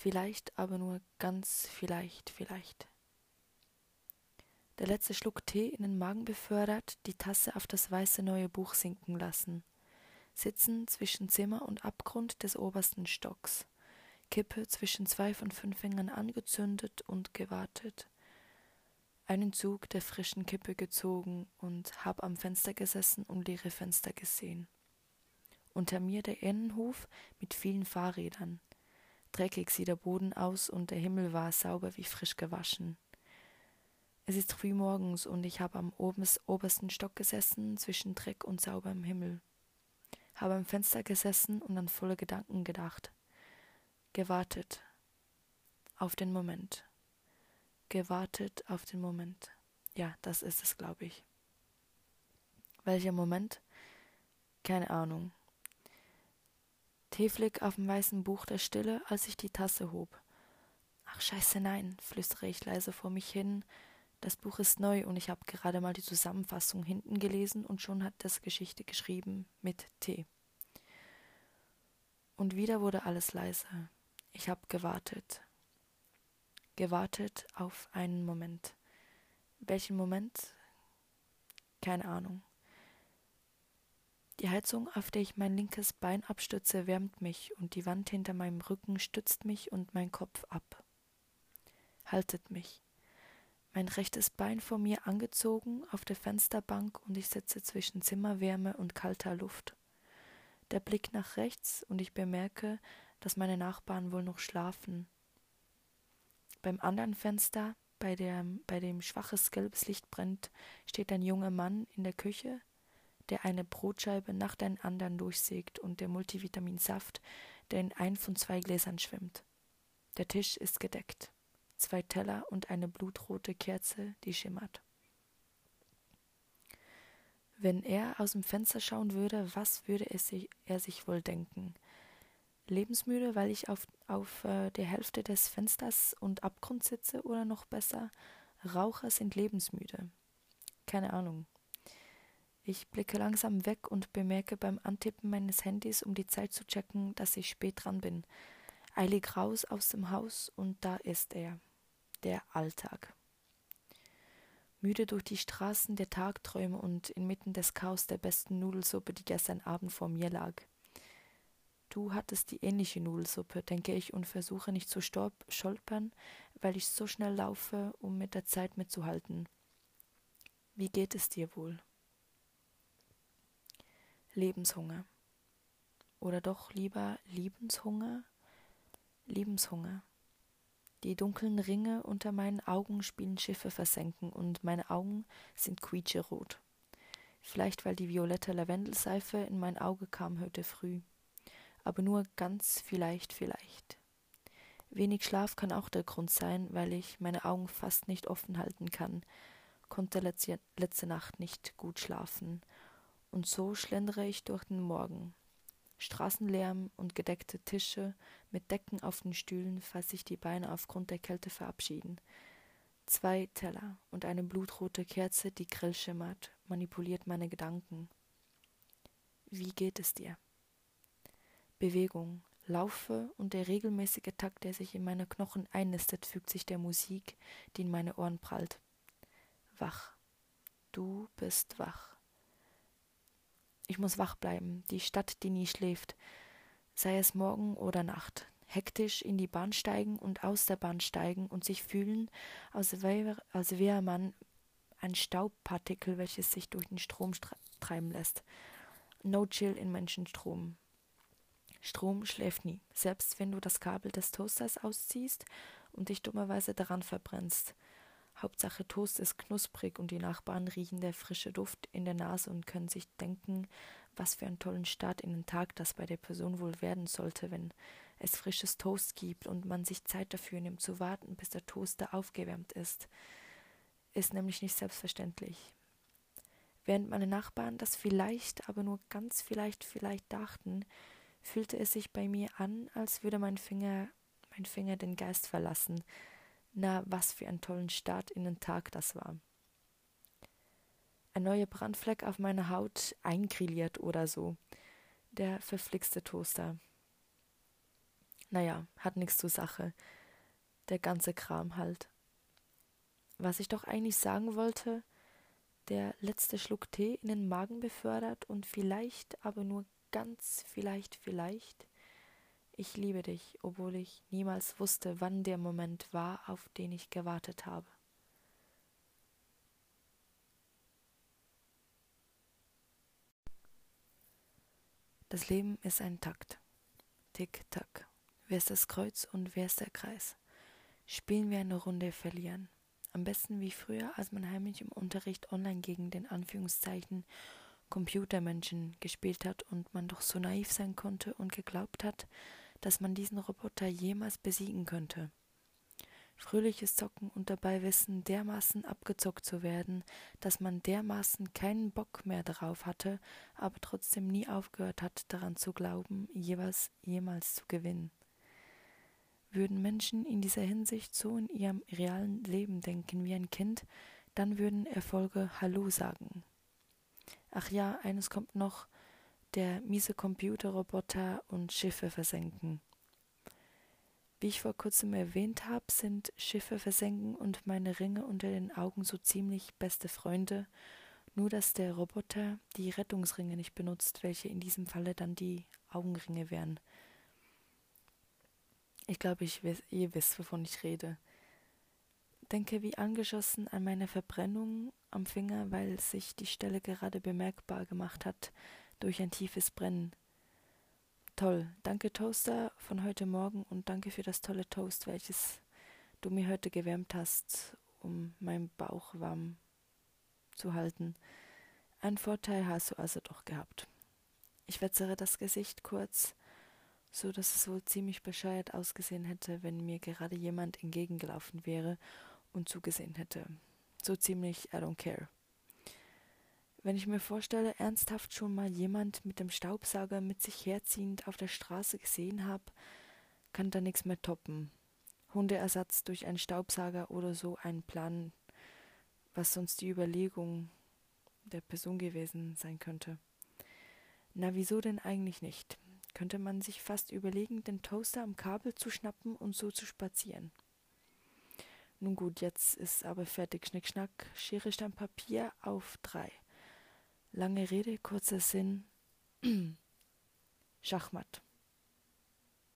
Vielleicht aber nur ganz vielleicht, vielleicht. Der letzte Schluck Tee in den Magen befördert, die Tasse auf das weiße neue Buch sinken lassen. Sitzen zwischen Zimmer und Abgrund des obersten Stocks. Kippe zwischen zwei von fünf Fingern angezündet und gewartet. Einen Zug der frischen Kippe gezogen und hab am Fenster gesessen und leere Fenster gesehen. Unter mir der Innenhof mit vielen Fahrrädern. Dreckig sieht der Boden aus und der Himmel war sauber wie frisch gewaschen. Es ist früh morgens und ich habe am obersten Stock gesessen zwischen Dreck und sauberem Himmel. Habe am Fenster gesessen und an volle Gedanken gedacht. Gewartet auf den Moment. Gewartet auf den Moment. Ja, das ist es, glaube ich. Welcher Moment? Keine Ahnung. Teeflick auf dem weißen Buch der Stille, als ich die Tasse hob. Ach scheiße, nein, flüstere ich leise vor mich hin. Das Buch ist neu und ich habe gerade mal die Zusammenfassung hinten gelesen und schon hat das Geschichte geschrieben mit T. Und wieder wurde alles leise. Ich habe gewartet. Gewartet auf einen Moment. Welchen Moment? Keine Ahnung. Die Heizung, auf der ich mein linkes Bein abstütze, wärmt mich, und die Wand hinter meinem Rücken stützt mich und mein Kopf ab. Haltet mich. Mein rechtes Bein vor mir angezogen auf der Fensterbank und ich sitze zwischen Zimmerwärme und kalter Luft. Der Blick nach rechts und ich bemerke, dass meine Nachbarn wohl noch schlafen. Beim anderen Fenster, bei, der, bei dem schwaches gelbes Licht brennt, steht ein junger Mann in der Küche, der eine Brotscheibe nach den anderen durchsägt und der Multivitaminsaft, der in ein von zwei Gläsern schwimmt. Der Tisch ist gedeckt. Zwei Teller und eine blutrote Kerze, die schimmert. Wenn er aus dem Fenster schauen würde, was würde er sich, er sich wohl denken? Lebensmüde, weil ich auf, auf äh, der Hälfte des Fensters und Abgrund sitze oder noch besser, Raucher sind lebensmüde. Keine Ahnung. Ich blicke langsam weg und bemerke beim Antippen meines Handys, um die Zeit zu checken, dass ich spät dran bin. Eilig raus aus dem Haus und da ist er. Der Alltag. Müde durch die Straßen der Tagträume und inmitten des Chaos der besten Nudelsuppe, die gestern Abend vor mir lag. Du hattest die ähnliche Nudelsuppe, denke ich, und versuche nicht zu stolpern, weil ich so schnell laufe, um mit der Zeit mitzuhalten. Wie geht es dir wohl? Lebenshunger. Oder doch lieber Liebenshunger? Lebenshunger. Die dunklen Ringe unter meinen Augen spielen Schiffe versenken und meine Augen sind quietscherot. Vielleicht weil die violette Lavendelseife in mein Auge kam heute früh. Aber nur ganz vielleicht, vielleicht. Wenig Schlaf kann auch der Grund sein, weil ich meine Augen fast nicht offen halten kann, konnte letzte, letzte Nacht nicht gut schlafen und so schlendere ich durch den Morgen. Straßenlärm und gedeckte Tische mit Decken auf den Stühlen, falls sich die Beine aufgrund der Kälte verabschieden. Zwei Teller und eine blutrote Kerze, die grell schimmert, manipuliert meine Gedanken. Wie geht es dir? Bewegung, Laufe und der regelmäßige Takt, der sich in meine Knochen einnistet, fügt sich der Musik, die in meine Ohren prallt. Wach. Du bist wach. Ich muss wach bleiben, die Stadt, die nie schläft, sei es Morgen oder Nacht. Hektisch in die Bahn steigen und aus der Bahn steigen und sich fühlen, als wäre, als wäre man ein Staubpartikel, welches sich durch den Strom treiben lässt. No chill in Menschenstrom. Strom schläft nie, selbst wenn du das Kabel des Toasters ausziehst und dich dummerweise daran verbrennst. Hauptsache Toast ist knusprig und die Nachbarn riechen der frische Duft in der Nase und können sich denken, was für einen tollen Start in den Tag das bei der Person wohl werden sollte, wenn es frisches Toast gibt und man sich Zeit dafür nimmt zu warten, bis der Toaster aufgewärmt ist. Ist nämlich nicht selbstverständlich. Während meine Nachbarn das vielleicht, aber nur ganz vielleicht, vielleicht dachten, fühlte es sich bei mir an, als würde mein Finger, mein Finger den Geist verlassen, na, was für ein tollen Start in den Tag das war. Ein neuer Brandfleck auf meiner Haut eingrilliert oder so. Der verflixte Toaster. Naja, hat nichts zur Sache. Der ganze Kram halt. Was ich doch eigentlich sagen wollte, der letzte Schluck Tee in den Magen befördert und vielleicht, aber nur ganz vielleicht, vielleicht, ich liebe dich, obwohl ich niemals wusste, wann der Moment war, auf den ich gewartet habe. Das Leben ist ein Takt. Tick, tack. Wer ist das Kreuz und wer ist der Kreis? Spielen wir eine Runde verlieren. Am besten wie früher, als man heimlich im Unterricht online gegen den Anführungszeichen Computermenschen gespielt hat und man doch so naiv sein konnte und geglaubt hat, dass man diesen Roboter jemals besiegen könnte fröhliches Zocken und dabei Wissen dermaßen abgezockt zu werden, dass man dermaßen keinen Bock mehr darauf hatte, aber trotzdem nie aufgehört hat, daran zu glauben, jeweils jemals zu gewinnen. Würden Menschen in dieser Hinsicht so in ihrem realen Leben denken wie ein Kind, dann würden Erfolge Hallo sagen. Ach ja, eines kommt noch, der miese Computerroboter und Schiffe versenken. Wie ich vor kurzem erwähnt habe, sind Schiffe versenken und meine Ringe unter den Augen so ziemlich beste Freunde, nur dass der Roboter die Rettungsringe nicht benutzt, welche in diesem Falle dann die Augenringe wären. Ich glaube, ich weiß, ihr wisst, wovon ich rede. Denke wie angeschossen an meine Verbrennung am Finger, weil sich die Stelle gerade bemerkbar gemacht hat durch ein tiefes Brennen. Toll. Danke, Toaster, von heute Morgen und danke für das tolle Toast, welches du mir heute gewärmt hast, um meinen Bauch warm zu halten. Einen Vorteil hast du also doch gehabt. Ich wetzere das Gesicht kurz, so dass es wohl ziemlich bescheuert ausgesehen hätte, wenn mir gerade jemand entgegengelaufen wäre und zugesehen hätte. So ziemlich I don't care. Wenn ich mir vorstelle, ernsthaft schon mal jemand mit dem Staubsauger mit sich herziehend auf der Straße gesehen habe, kann da nichts mehr toppen. Hundeersatz durch einen Staubsauger oder so ein Plan, was sonst die Überlegung der Person gewesen sein könnte. Na, wieso denn eigentlich nicht? Könnte man sich fast überlegen, den Toaster am Kabel zu schnappen und so zu spazieren. Nun gut, jetzt ist aber fertig. Schnickschnack, Schere, Stein, Papier auf drei. Lange Rede, kurzer Sinn. Schachmatt.